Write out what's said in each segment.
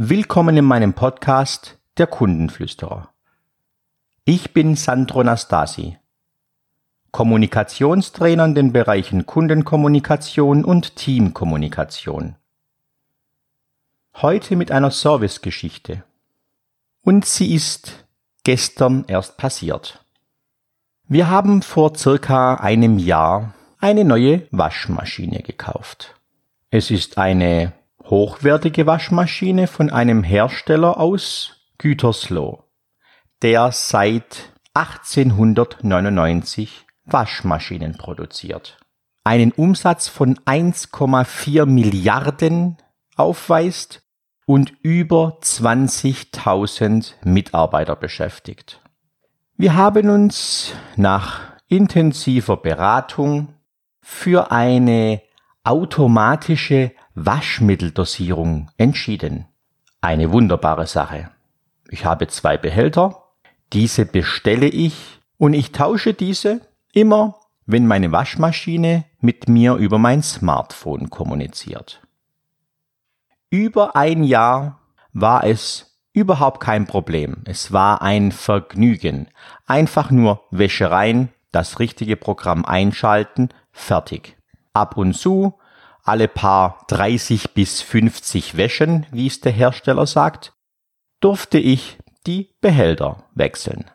Willkommen in meinem Podcast Der Kundenflüsterer. Ich bin Sandro Nastasi, Kommunikationstrainer in den Bereichen Kundenkommunikation und Teamkommunikation. Heute mit einer Servicegeschichte. Und sie ist gestern erst passiert. Wir haben vor circa einem Jahr eine neue Waschmaschine gekauft. Es ist eine hochwertige Waschmaschine von einem Hersteller aus Gütersloh, der seit 1899 Waschmaschinen produziert, einen Umsatz von 1,4 Milliarden aufweist und über 20.000 Mitarbeiter beschäftigt. Wir haben uns nach intensiver Beratung für eine automatische Waschmitteldosierung entschieden. Eine wunderbare Sache. Ich habe zwei Behälter, diese bestelle ich und ich tausche diese immer, wenn meine Waschmaschine mit mir über mein Smartphone kommuniziert. Über ein Jahr war es überhaupt kein Problem. Es war ein Vergnügen. Einfach nur Wäsche rein, das richtige Programm einschalten, fertig. Ab und zu alle paar 30 bis 50 Wäschen, wie es der Hersteller sagt, durfte ich die Behälter wechseln.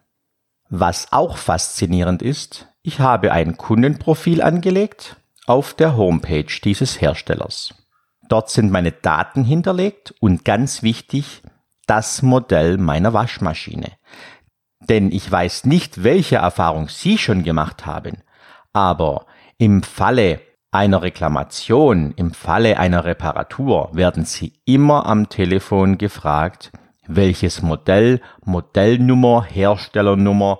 Was auch faszinierend ist, ich habe ein Kundenprofil angelegt auf der Homepage dieses Herstellers. Dort sind meine Daten hinterlegt und ganz wichtig, das Modell meiner Waschmaschine. Denn ich weiß nicht, welche Erfahrung Sie schon gemacht haben, aber im Falle einer Reklamation, im Falle einer Reparatur werden Sie immer am Telefon gefragt, welches Modell, Modellnummer, Herstellernummer,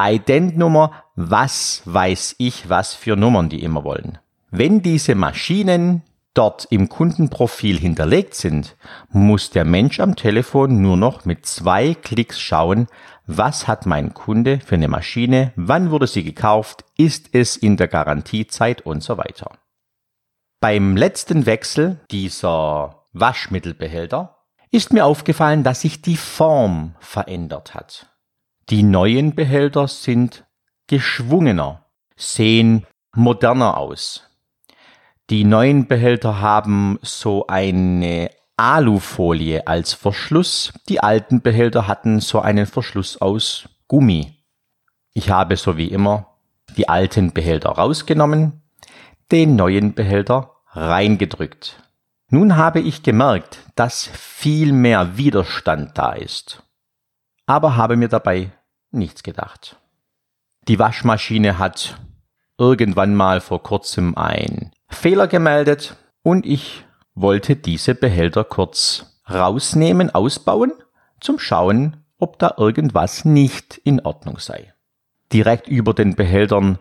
Identnummer, was weiß ich, was für Nummern die immer wollen. Wenn diese Maschinen dort im Kundenprofil hinterlegt sind, muss der Mensch am Telefon nur noch mit zwei Klicks schauen, was hat mein Kunde für eine Maschine, wann wurde sie gekauft, ist es in der Garantiezeit und so weiter. Beim letzten Wechsel dieser Waschmittelbehälter ist mir aufgefallen, dass sich die Form verändert hat. Die neuen Behälter sind geschwungener, sehen moderner aus. Die neuen Behälter haben so eine Alufolie als Verschluss. Die alten Behälter hatten so einen Verschluss aus Gummi. Ich habe so wie immer die alten Behälter rausgenommen, den neuen Behälter reingedrückt. Nun habe ich gemerkt, dass viel mehr Widerstand da ist. Aber habe mir dabei nichts gedacht. Die Waschmaschine hat irgendwann mal vor kurzem ein Fehler gemeldet und ich wollte diese Behälter kurz rausnehmen, ausbauen, zum Schauen, ob da irgendwas nicht in Ordnung sei. Direkt über den Behältern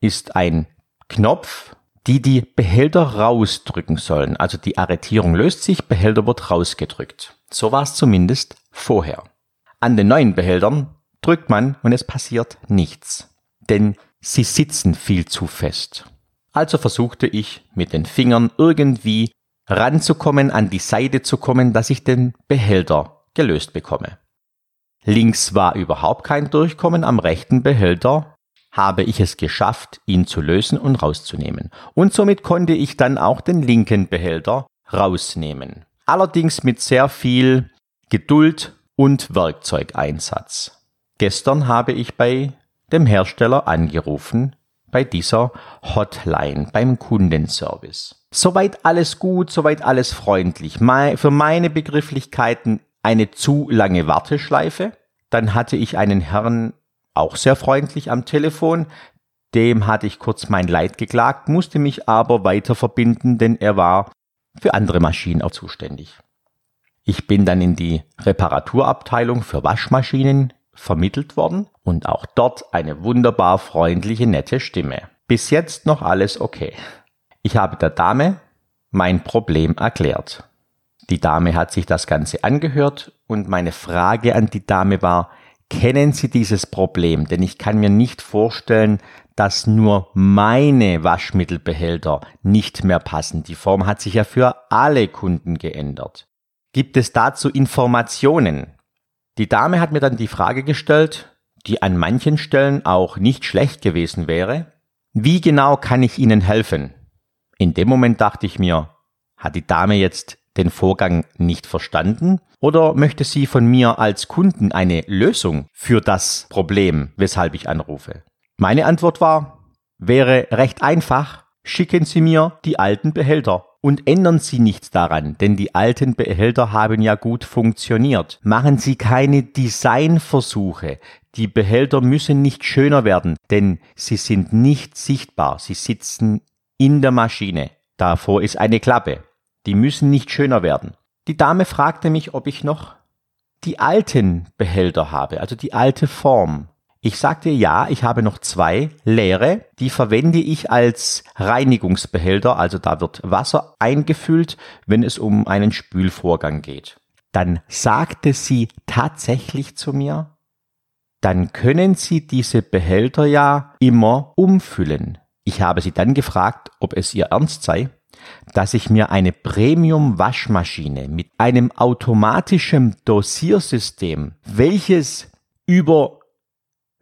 ist ein Knopf, die die Behälter rausdrücken sollen. Also die Arretierung löst sich, Behälter wird rausgedrückt. So war es zumindest vorher. An den neuen Behältern drückt man und es passiert nichts. Denn sie sitzen viel zu fest. Also versuchte ich mit den Fingern irgendwie ranzukommen, an die Seite zu kommen, dass ich den Behälter gelöst bekomme. Links war überhaupt kein Durchkommen, am rechten Behälter habe ich es geschafft, ihn zu lösen und rauszunehmen. Und somit konnte ich dann auch den linken Behälter rausnehmen. Allerdings mit sehr viel Geduld und Werkzeugeinsatz. Gestern habe ich bei dem Hersteller angerufen bei dieser Hotline, beim Kundenservice. Soweit alles gut, soweit alles freundlich. Für meine Begrifflichkeiten eine zu lange Warteschleife. Dann hatte ich einen Herrn auch sehr freundlich am Telefon. Dem hatte ich kurz mein Leid geklagt, musste mich aber weiter verbinden, denn er war für andere Maschinen auch zuständig. Ich bin dann in die Reparaturabteilung für Waschmaschinen vermittelt worden und auch dort eine wunderbar freundliche, nette Stimme. Bis jetzt noch alles okay. Ich habe der Dame mein Problem erklärt. Die Dame hat sich das Ganze angehört und meine Frage an die Dame war, kennen Sie dieses Problem? Denn ich kann mir nicht vorstellen, dass nur meine Waschmittelbehälter nicht mehr passen. Die Form hat sich ja für alle Kunden geändert. Gibt es dazu Informationen? Die Dame hat mir dann die Frage gestellt, die an manchen Stellen auch nicht schlecht gewesen wäre. Wie genau kann ich Ihnen helfen? In dem Moment dachte ich mir, hat die Dame jetzt den Vorgang nicht verstanden oder möchte sie von mir als Kunden eine Lösung für das Problem, weshalb ich anrufe? Meine Antwort war, wäre recht einfach, schicken Sie mir die alten Behälter und ändern Sie nichts daran, denn die alten Behälter haben ja gut funktioniert. Machen Sie keine Designversuche. Die Behälter müssen nicht schöner werden, denn sie sind nicht sichtbar. Sie sitzen in der Maschine. Davor ist eine Klappe. Die müssen nicht schöner werden. Die Dame fragte mich, ob ich noch die alten Behälter habe, also die alte Form. Ich sagte ja, ich habe noch zwei leere, die verwende ich als Reinigungsbehälter, also da wird Wasser eingefüllt, wenn es um einen Spülvorgang geht. Dann sagte sie tatsächlich zu mir, dann können Sie diese Behälter ja immer umfüllen. Ich habe sie dann gefragt, ob es ihr ernst sei, dass ich mir eine Premium-Waschmaschine mit einem automatischen Dosiersystem, welches über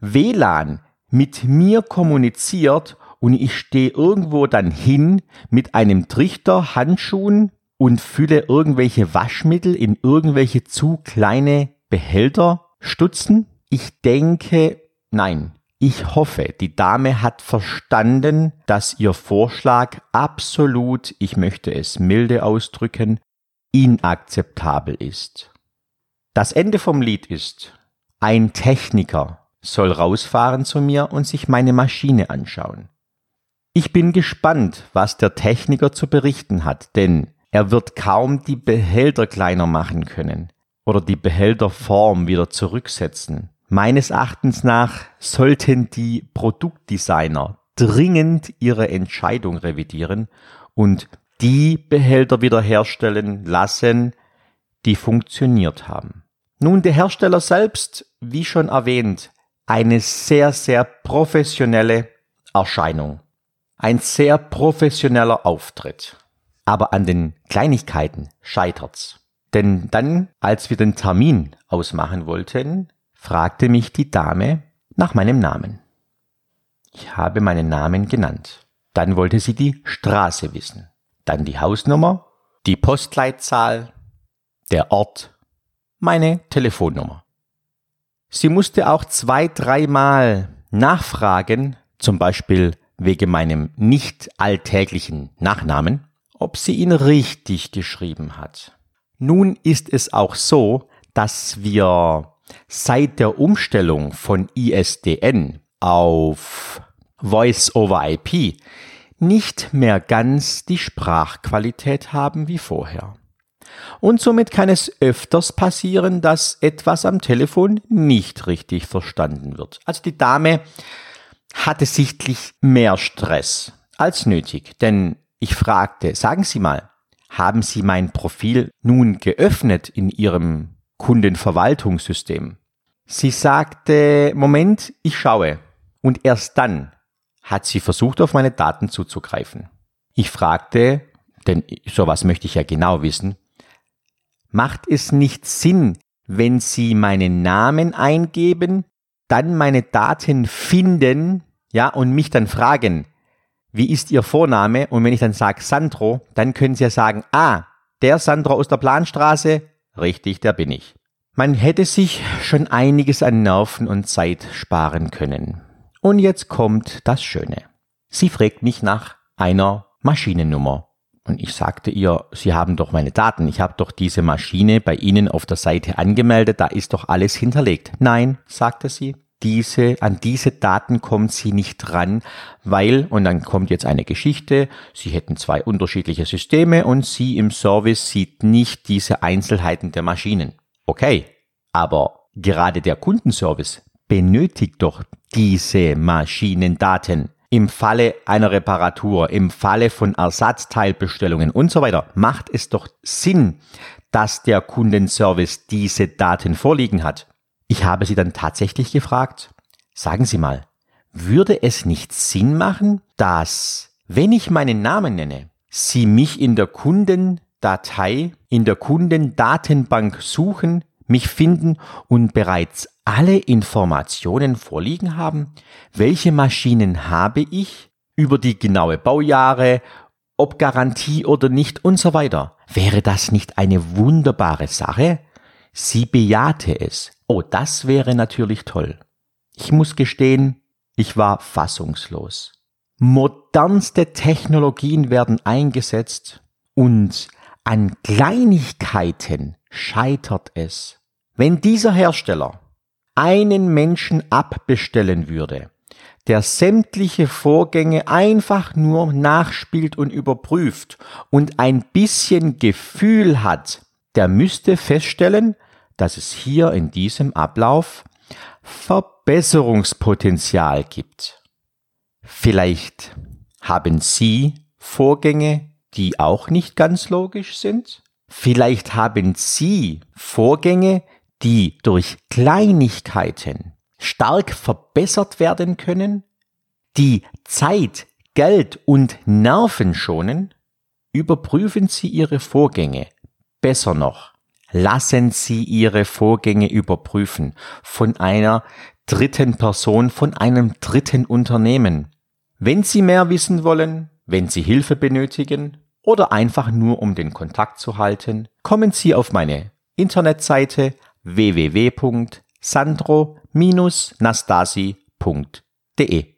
WLAN mit mir kommuniziert und ich stehe irgendwo dann hin mit einem Trichter, Handschuhen und fülle irgendwelche Waschmittel in irgendwelche zu kleine Behälter stutzen? Ich denke, nein. Ich hoffe, die Dame hat verstanden, dass ihr Vorschlag absolut, ich möchte es milde ausdrücken, inakzeptabel ist. Das Ende vom Lied ist, ein Techniker soll rausfahren zu mir und sich meine Maschine anschauen. Ich bin gespannt, was der Techniker zu berichten hat, denn er wird kaum die Behälter kleiner machen können oder die Behälterform wieder zurücksetzen. Meines Erachtens nach sollten die Produktdesigner dringend ihre Entscheidung revidieren und die Behälter wiederherstellen lassen, die funktioniert haben. Nun, der Hersteller selbst, wie schon erwähnt, eine sehr, sehr professionelle Erscheinung. Ein sehr professioneller Auftritt. Aber an den Kleinigkeiten scheitert's. Denn dann, als wir den Termin ausmachen wollten, fragte mich die Dame nach meinem Namen. Ich habe meinen Namen genannt. Dann wollte sie die Straße wissen. Dann die Hausnummer, die Postleitzahl, der Ort, meine Telefonnummer. Sie musste auch zwei, dreimal nachfragen, zum Beispiel wegen meinem nicht alltäglichen Nachnamen, ob sie ihn richtig geschrieben hat. Nun ist es auch so, dass wir seit der Umstellung von ISDN auf Voice over IP nicht mehr ganz die Sprachqualität haben wie vorher. Und somit kann es öfters passieren, dass etwas am Telefon nicht richtig verstanden wird. Also die Dame hatte sichtlich mehr Stress als nötig, denn ich fragte, sagen Sie mal, haben Sie mein Profil nun geöffnet in Ihrem Kundenverwaltungssystem? Sie sagte, Moment, ich schaue. Und erst dann hat sie versucht, auf meine Daten zuzugreifen. Ich fragte, denn sowas möchte ich ja genau wissen, macht es nicht Sinn, wenn Sie meinen Namen eingeben, dann meine Daten finden, ja, und mich dann fragen, wie ist Ihr Vorname? Und wenn ich dann sage Sandro, dann können Sie ja sagen, ah, der Sandro aus der Planstraße, richtig, der bin ich. Man hätte sich schon einiges an Nerven und Zeit sparen können. Und jetzt kommt das Schöne. Sie fragt mich nach einer Maschinennummer. Und ich sagte ihr, Sie haben doch meine Daten, ich habe doch diese Maschine bei Ihnen auf der Seite angemeldet, da ist doch alles hinterlegt. Nein, sagte sie, diese, an diese Daten kommt sie nicht dran, weil, und dann kommt jetzt eine Geschichte, sie hätten zwei unterschiedliche Systeme und sie im Service sieht nicht diese Einzelheiten der Maschinen. Okay, aber gerade der Kundenservice benötigt doch diese Maschinendaten im Falle einer Reparatur, im Falle von Ersatzteilbestellungen und so weiter, macht es doch Sinn, dass der Kundenservice diese Daten vorliegen hat. Ich habe sie dann tatsächlich gefragt, sagen Sie mal, würde es nicht Sinn machen, dass, wenn ich meinen Namen nenne, Sie mich in der Kunden Datei in der Kundendatenbank suchen, mich finden und bereits alle Informationen vorliegen haben? Welche Maschinen habe ich? Über die genaue Baujahre, ob Garantie oder nicht und so weiter. Wäre das nicht eine wunderbare Sache? Sie bejahte es. Oh, das wäre natürlich toll. Ich muss gestehen, ich war fassungslos. Modernste Technologien werden eingesetzt und an Kleinigkeiten scheitert es. Wenn dieser Hersteller einen Menschen abbestellen würde, der sämtliche Vorgänge einfach nur nachspielt und überprüft und ein bisschen Gefühl hat, der müsste feststellen, dass es hier in diesem Ablauf Verbesserungspotenzial gibt. Vielleicht haben Sie Vorgänge, die auch nicht ganz logisch sind? Vielleicht haben Sie Vorgänge, die durch Kleinigkeiten stark verbessert werden können, die Zeit, Geld und Nerven schonen, überprüfen Sie Ihre Vorgänge. Besser noch, lassen Sie Ihre Vorgänge überprüfen von einer dritten Person, von einem dritten Unternehmen. Wenn Sie mehr wissen wollen, wenn Sie Hilfe benötigen oder einfach nur um den Kontakt zu halten, kommen Sie auf meine Internetseite www.sandro-nastasi.de.